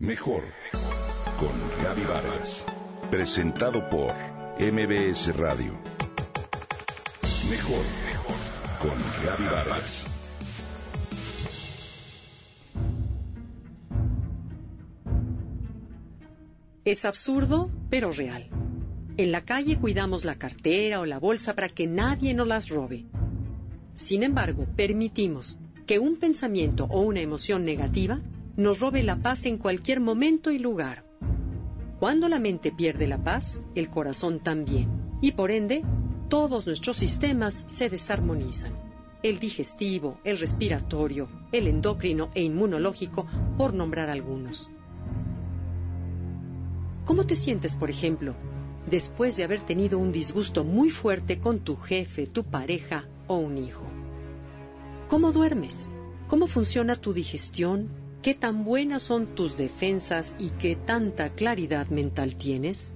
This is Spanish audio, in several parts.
Mejor con Gaby Vargas. Presentado por MBS Radio. Mejor con Gaby Vargas. Es absurdo, pero real. En la calle cuidamos la cartera o la bolsa para que nadie nos las robe. Sin embargo, permitimos que un pensamiento o una emoción negativa nos robe la paz en cualquier momento y lugar. Cuando la mente pierde la paz, el corazón también, y por ende, todos nuestros sistemas se desarmonizan. El digestivo, el respiratorio, el endocrino e inmunológico, por nombrar algunos. ¿Cómo te sientes, por ejemplo, después de haber tenido un disgusto muy fuerte con tu jefe, tu pareja o un hijo? ¿Cómo duermes? ¿Cómo funciona tu digestión, ¿Qué tan buenas son tus defensas y qué tanta claridad mental tienes?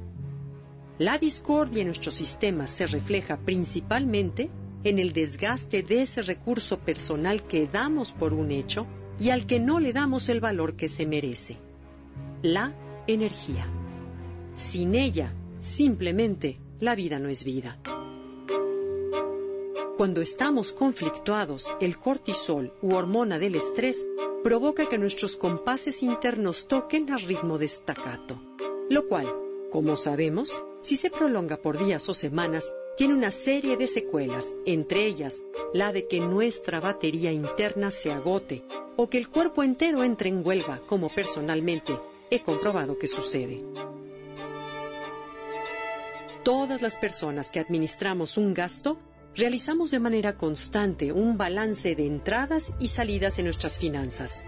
La discordia en nuestro sistema se refleja principalmente en el desgaste de ese recurso personal que damos por un hecho y al que no le damos el valor que se merece. La energía. Sin ella, simplemente, la vida no es vida. Cuando estamos conflictuados, el cortisol u hormona del estrés provoca que nuestros compases internos toquen a ritmo de staccato, lo cual, como sabemos, si se prolonga por días o semanas, tiene una serie de secuelas, entre ellas la de que nuestra batería interna se agote o que el cuerpo entero entre en huelga, como personalmente he comprobado que sucede. Todas las personas que administramos un gasto realizamos de manera constante un balance de entradas y salidas en nuestras finanzas.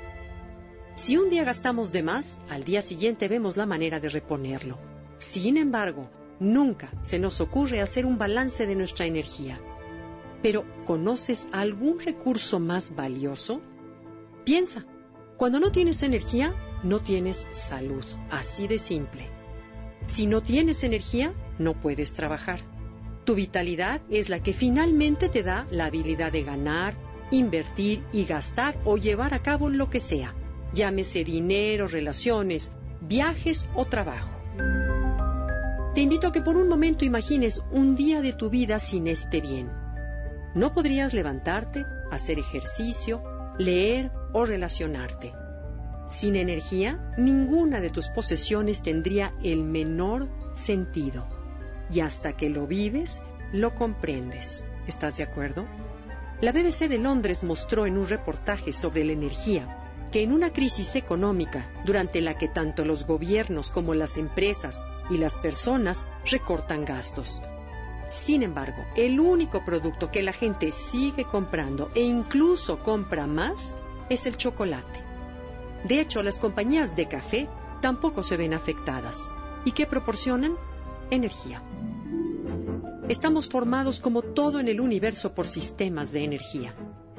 Si un día gastamos de más, al día siguiente vemos la manera de reponerlo. Sin embargo, nunca se nos ocurre hacer un balance de nuestra energía. Pero, ¿conoces algún recurso más valioso? Piensa, cuando no tienes energía, no tienes salud, así de simple. Si no tienes energía, no puedes trabajar. Tu vitalidad es la que finalmente te da la habilidad de ganar, invertir y gastar o llevar a cabo lo que sea, llámese dinero, relaciones, viajes o trabajo. Te invito a que por un momento imagines un día de tu vida sin este bien. No podrías levantarte, hacer ejercicio, leer o relacionarte. Sin energía, ninguna de tus posesiones tendría el menor sentido y hasta que lo vives, lo comprendes. ¿Estás de acuerdo? La BBC de Londres mostró en un reportaje sobre la energía que en una crisis económica, durante la que tanto los gobiernos como las empresas y las personas recortan gastos. Sin embargo, el único producto que la gente sigue comprando e incluso compra más es el chocolate. De hecho, las compañías de café tampoco se ven afectadas. ¿Y qué proporcionan? Energía. Estamos formados como todo en el universo por sistemas de energía.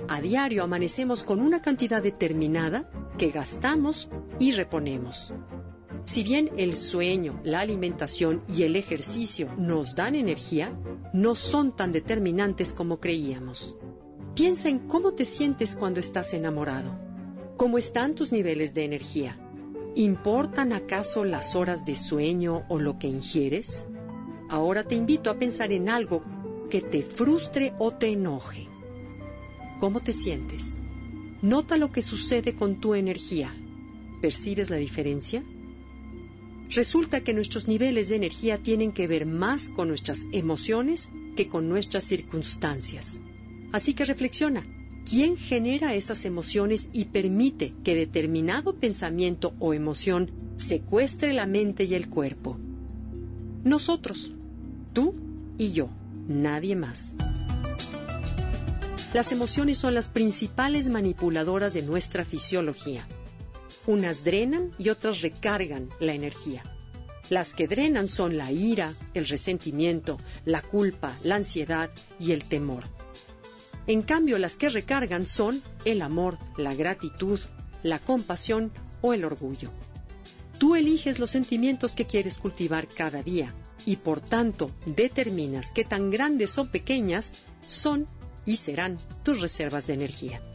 A diario amanecemos con una cantidad determinada que gastamos y reponemos. Si bien el sueño, la alimentación y el ejercicio nos dan energía, no son tan determinantes como creíamos. Piensa en cómo te sientes cuando estás enamorado. ¿Cómo están tus niveles de energía? ¿Importan acaso las horas de sueño o lo que ingieres? Ahora te invito a pensar en algo que te frustre o te enoje. ¿Cómo te sientes? Nota lo que sucede con tu energía. ¿Percibes la diferencia? Resulta que nuestros niveles de energía tienen que ver más con nuestras emociones que con nuestras circunstancias. Así que reflexiona, ¿quién genera esas emociones y permite que determinado pensamiento o emoción secuestre la mente y el cuerpo? Nosotros, tú y yo, nadie más. Las emociones son las principales manipuladoras de nuestra fisiología. Unas drenan y otras recargan la energía. Las que drenan son la ira, el resentimiento, la culpa, la ansiedad y el temor. En cambio, las que recargan son el amor, la gratitud, la compasión o el orgullo. Tú eliges los sentimientos que quieres cultivar cada día y por tanto determinas qué tan grandes o pequeñas son y serán tus reservas de energía.